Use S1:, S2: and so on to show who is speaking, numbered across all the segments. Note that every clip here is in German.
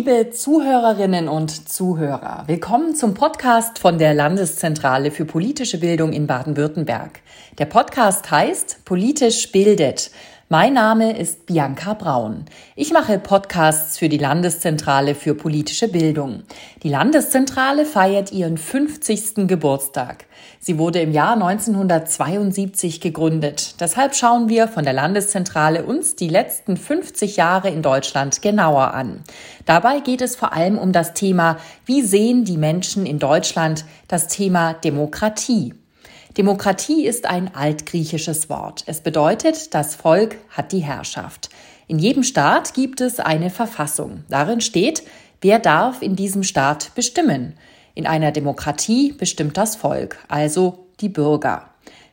S1: Liebe Zuhörerinnen und Zuhörer, willkommen zum Podcast von der Landeszentrale für politische Bildung in Baden-Württemberg. Der Podcast heißt Politisch bildet. Mein Name ist Bianca Braun. Ich mache Podcasts für die Landeszentrale für politische Bildung. Die Landeszentrale feiert ihren 50. Geburtstag. Sie wurde im Jahr 1972 gegründet. Deshalb schauen wir von der Landeszentrale uns die letzten 50 Jahre in Deutschland genauer an. Dabei geht es vor allem um das Thema, wie sehen die Menschen in Deutschland das Thema Demokratie? Demokratie ist ein altgriechisches Wort. Es bedeutet, das Volk hat die Herrschaft. In jedem Staat gibt es eine Verfassung. Darin steht, wer darf in diesem Staat bestimmen. In einer Demokratie bestimmt das Volk, also die Bürger.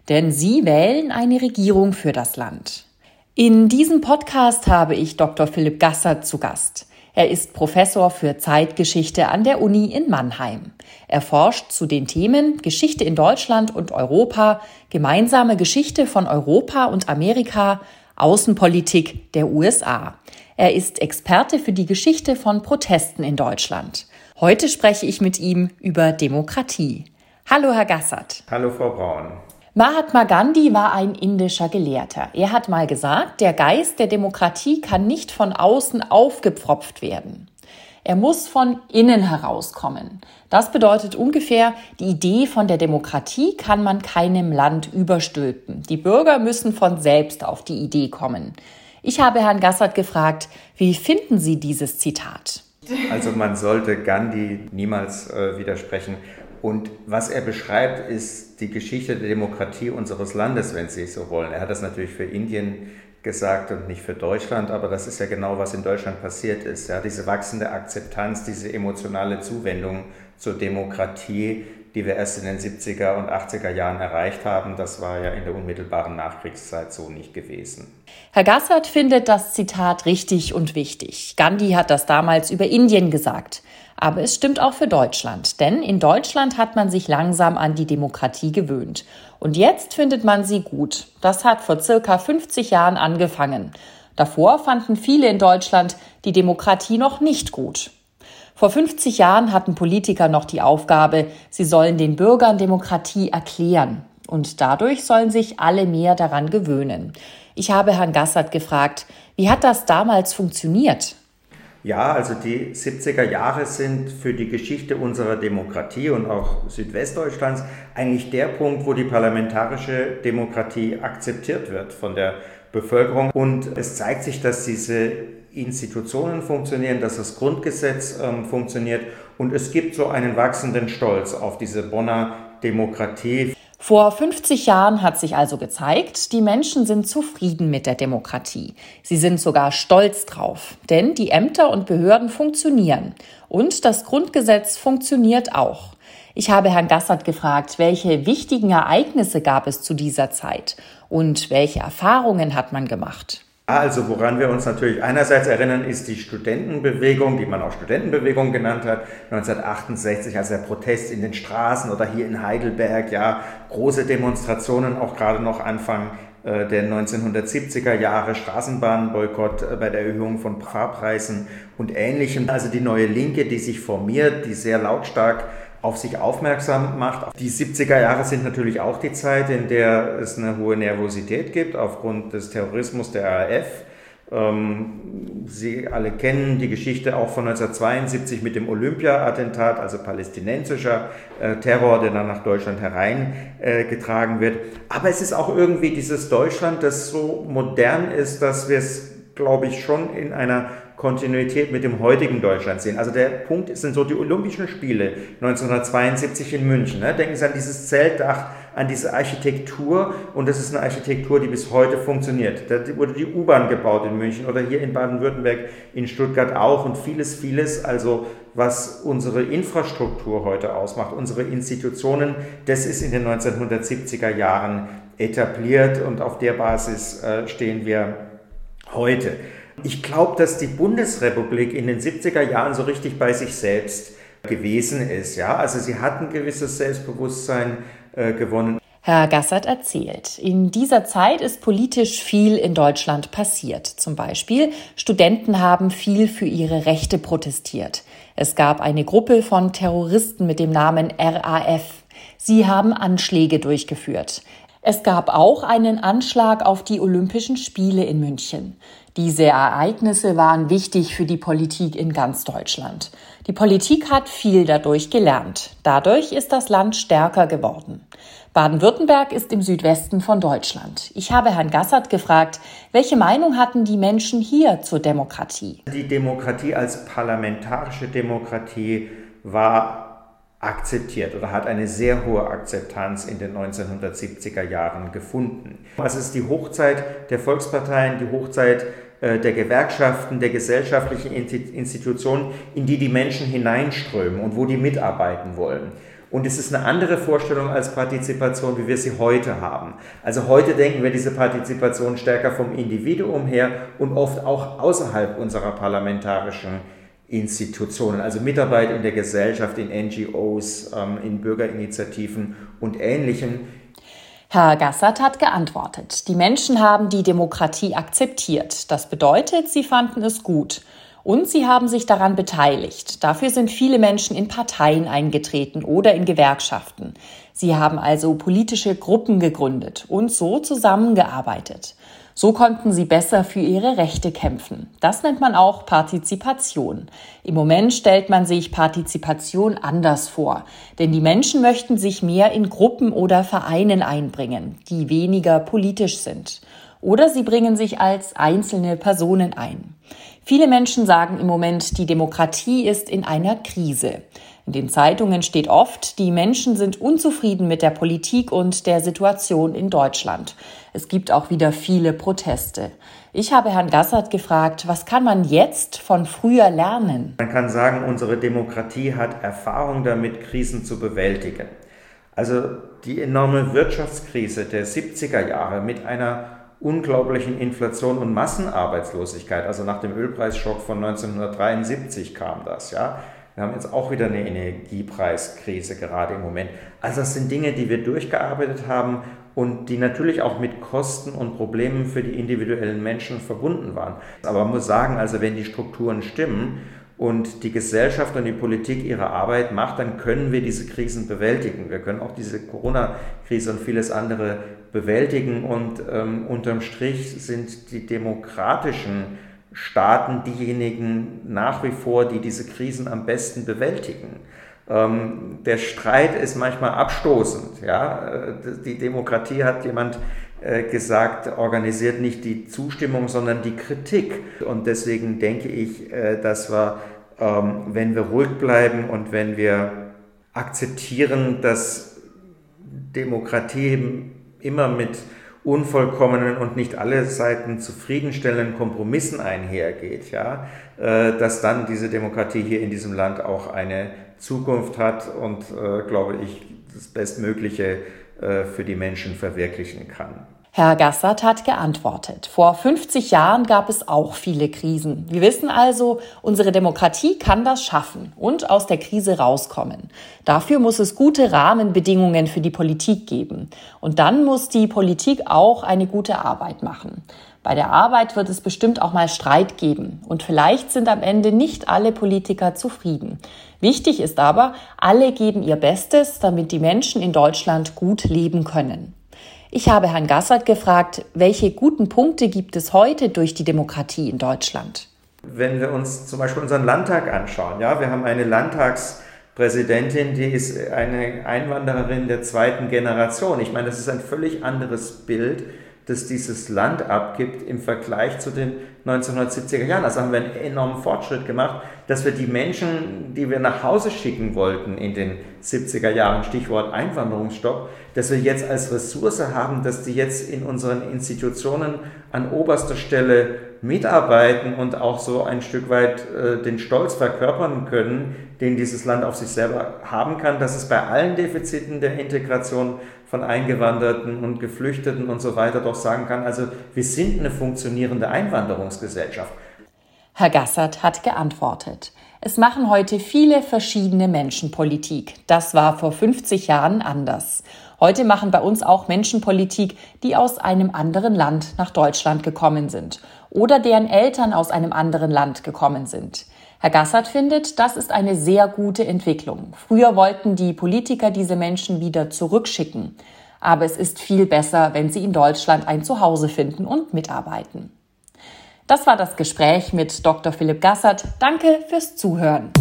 S1: Denn sie wählen eine Regierung für das Land. In diesem Podcast habe ich Dr. Philipp Gasser zu Gast. Er ist Professor für Zeitgeschichte an der Uni in Mannheim. Er forscht zu den Themen Geschichte in Deutschland und Europa, gemeinsame Geschichte von Europa und Amerika, Außenpolitik der USA. Er ist Experte für die Geschichte von Protesten in Deutschland. Heute spreche ich mit ihm über Demokratie. Hallo, Herr Gassert.
S2: Hallo, Frau Braun.
S1: Mahatma Gandhi war ein indischer Gelehrter. Er hat mal gesagt, der Geist der Demokratie kann nicht von außen aufgepfropft werden. Er muss von innen herauskommen. Das bedeutet ungefähr, die Idee von der Demokratie kann man keinem Land überstülpen. Die Bürger müssen von selbst auf die Idee kommen. Ich habe Herrn Gassert gefragt, wie finden Sie dieses Zitat?
S2: Also man sollte Gandhi niemals äh, widersprechen. Und was er beschreibt, ist die Geschichte der Demokratie unseres Landes, wenn Sie so wollen. Er hat das natürlich für Indien gesagt und nicht für Deutschland, aber das ist ja genau, was in Deutschland passiert ist. Ja, diese wachsende Akzeptanz, diese emotionale Zuwendung zur Demokratie, die wir erst in den 70er und 80er Jahren erreicht haben, das war ja in der unmittelbaren Nachkriegszeit so nicht gewesen.
S1: Herr Gassert findet das Zitat richtig und wichtig. Gandhi hat das damals über Indien gesagt. Aber es stimmt auch für Deutschland, denn in Deutschland hat man sich langsam an die Demokratie gewöhnt. Und jetzt findet man sie gut. Das hat vor circa 50 Jahren angefangen. Davor fanden viele in Deutschland die Demokratie noch nicht gut. Vor 50 Jahren hatten Politiker noch die Aufgabe, sie sollen den Bürgern Demokratie erklären. Und dadurch sollen sich alle mehr daran gewöhnen. Ich habe Herrn Gassert gefragt, wie hat das damals funktioniert?
S2: Ja, also die 70er Jahre sind für die Geschichte unserer Demokratie und auch Südwestdeutschlands eigentlich der Punkt, wo die parlamentarische Demokratie akzeptiert wird von der Bevölkerung. Und es zeigt sich, dass diese Institutionen funktionieren, dass das Grundgesetz ähm, funktioniert und es gibt so einen wachsenden Stolz auf diese Bonner Demokratie.
S1: Vor 50 Jahren hat sich also gezeigt, die Menschen sind zufrieden mit der Demokratie. Sie sind sogar stolz drauf, denn die Ämter und Behörden funktionieren und das Grundgesetz funktioniert auch. Ich habe Herrn Gassert gefragt, welche wichtigen Ereignisse gab es zu dieser Zeit und welche Erfahrungen hat man gemacht.
S2: Also woran wir uns natürlich einerseits erinnern, ist die Studentenbewegung, die man auch Studentenbewegung genannt hat, 1968, als der Protest in den Straßen oder hier in Heidelberg, ja, große Demonstrationen, auch gerade noch Anfang äh, der 1970er Jahre, Straßenbahnboykott äh, bei der Erhöhung von Fahrpreisen und Ähnlichem. Also die neue Linke, die sich formiert, die sehr lautstark auf sich aufmerksam macht. Die 70er Jahre sind natürlich auch die Zeit, in der es eine hohe Nervosität gibt aufgrund des Terrorismus der RAF. Ähm, Sie alle kennen die Geschichte auch von 1972 mit dem Olympia-Attentat, also palästinensischer äh, Terror, der dann nach Deutschland hereingetragen wird. Aber es ist auch irgendwie dieses Deutschland, das so modern ist, dass wir es, glaube ich, schon in einer Kontinuität mit dem heutigen Deutschland sehen. Also der Punkt sind so die Olympischen Spiele 1972 in München. Ne? Denken Sie an dieses Zeltdach, an diese Architektur und das ist eine Architektur, die bis heute funktioniert. Da wurde die U-Bahn gebaut in München oder hier in Baden-Württemberg, in Stuttgart auch und vieles, vieles, also was unsere Infrastruktur heute ausmacht, unsere Institutionen, das ist in den 1970er Jahren etabliert und auf der Basis äh, stehen wir heute. Ich glaube, dass die Bundesrepublik in den 70er Jahren so richtig bei sich selbst gewesen ist. Ja? Also sie hat ein gewisses Selbstbewusstsein äh, gewonnen.
S1: Herr Gassert erzählt, in dieser Zeit ist politisch viel in Deutschland passiert. Zum Beispiel, Studenten haben viel für ihre Rechte protestiert. Es gab eine Gruppe von Terroristen mit dem Namen RAF. Sie haben Anschläge durchgeführt. Es gab auch einen Anschlag auf die Olympischen Spiele in München. Diese Ereignisse waren wichtig für die Politik in ganz Deutschland. Die Politik hat viel dadurch gelernt. Dadurch ist das Land stärker geworden. Baden-Württemberg ist im Südwesten von Deutschland. Ich habe Herrn Gassert gefragt, welche Meinung hatten die Menschen hier zur Demokratie?
S2: Die Demokratie als parlamentarische Demokratie war akzeptiert oder hat eine sehr hohe Akzeptanz in den 1970er Jahren gefunden. Es ist die Hochzeit der Volksparteien, die Hochzeit äh, der Gewerkschaften, der gesellschaftlichen Institutionen, in die die Menschen hineinströmen und wo die mitarbeiten wollen. Und es ist eine andere Vorstellung als Partizipation, wie wir sie heute haben. Also heute denken wir diese Partizipation stärker vom Individuum her und oft auch außerhalb unserer parlamentarischen Institutionen, also Mitarbeit in der Gesellschaft, in NGOs, ähm, in Bürgerinitiativen und Ähnlichem.
S1: Herr Gassert hat geantwortet, die Menschen haben die Demokratie akzeptiert. Das bedeutet, sie fanden es gut. Und sie haben sich daran beteiligt. Dafür sind viele Menschen in Parteien eingetreten oder in Gewerkschaften. Sie haben also politische Gruppen gegründet und so zusammengearbeitet. So konnten sie besser für ihre Rechte kämpfen. Das nennt man auch Partizipation. Im Moment stellt man sich Partizipation anders vor, denn die Menschen möchten sich mehr in Gruppen oder Vereinen einbringen, die weniger politisch sind. Oder sie bringen sich als einzelne Personen ein. Viele Menschen sagen im Moment, die Demokratie ist in einer Krise. In den Zeitungen steht oft, die Menschen sind unzufrieden mit der Politik und der Situation in Deutschland. Es gibt auch wieder viele Proteste. Ich habe Herrn Gassert gefragt, was kann man jetzt von früher lernen?
S2: Man kann sagen, unsere Demokratie hat Erfahrung damit, Krisen zu bewältigen. Also die enorme Wirtschaftskrise der 70er Jahre mit einer unglaublichen Inflation und Massenarbeitslosigkeit. Also nach dem Ölpreisschock von 1973 kam das, ja. Wir haben jetzt auch wieder eine Energiepreiskrise gerade im Moment. Also das sind Dinge, die wir durchgearbeitet haben und die natürlich auch mit Kosten und Problemen für die individuellen Menschen verbunden waren. Aber man muss sagen, also wenn die Strukturen stimmen und die Gesellschaft und die Politik ihre Arbeit macht, dann können wir diese Krisen bewältigen. Wir können auch diese Corona-Krise und vieles andere bewältigen und ähm, unterm Strich sind die demokratischen Staaten diejenigen nach wie vor, die diese Krisen am besten bewältigen. Ähm, der Streit ist manchmal abstoßend. Ja? Äh, die Demokratie hat jemand gesagt, organisiert nicht die Zustimmung, sondern die Kritik. Und deswegen denke ich, äh, dass wir, ähm, wenn wir ruhig bleiben und wenn wir akzeptieren, dass Demokratie immer mit unvollkommenen und nicht alle Seiten zufriedenstellenden Kompromissen einhergeht, ja, äh, dass dann diese Demokratie hier in diesem Land auch eine Zukunft hat und, glaube ich, das Bestmögliche äh, für die Menschen verwirklichen kann.
S1: Herr Gassert hat geantwortet. Vor 50 Jahren gab es auch viele Krisen. Wir wissen also, unsere Demokratie kann das schaffen und aus der Krise rauskommen. Dafür muss es gute Rahmenbedingungen für die Politik geben. Und dann muss die Politik auch eine gute Arbeit machen. Bei der Arbeit wird es bestimmt auch mal Streit geben. Und vielleicht sind am Ende nicht alle Politiker zufrieden. Wichtig ist aber, alle geben ihr Bestes, damit die Menschen in Deutschland gut leben können. Ich habe Herrn Gassert gefragt, welche guten Punkte gibt es heute durch die Demokratie in Deutschland?
S2: Wenn wir uns zum Beispiel unseren Landtag anschauen, ja, wir haben eine Landtagspräsidentin, die ist eine Einwandererin der zweiten Generation. Ich meine, das ist ein völlig anderes Bild das dieses Land abgibt im Vergleich zu den 1970er Jahren. Also haben wir einen enormen Fortschritt gemacht, dass wir die Menschen, die wir nach Hause schicken wollten in den 70er Jahren, Stichwort Einwanderungsstopp, dass wir jetzt als Ressource haben, dass die jetzt in unseren Institutionen an oberster Stelle mitarbeiten und auch so ein Stück weit äh, den Stolz verkörpern können, den dieses Land auf sich selber haben kann, dass es bei allen Defiziten der Integration von Eingewanderten und Geflüchteten und so weiter doch sagen kann, also wir sind eine funktionierende Einwanderungsgesellschaft.
S1: Herr Gassert hat geantwortet. Es machen heute viele verschiedene Menschen Politik. Das war vor 50 Jahren anders. Heute machen bei uns auch Menschen Politik, die aus einem anderen Land nach Deutschland gekommen sind oder deren Eltern aus einem anderen Land gekommen sind. Herr Gassert findet, das ist eine sehr gute Entwicklung. Früher wollten die Politiker diese Menschen wieder zurückschicken. Aber es ist viel besser, wenn sie in Deutschland ein Zuhause finden und mitarbeiten. Das war das Gespräch mit Dr. Philipp Gassert. Danke fürs Zuhören.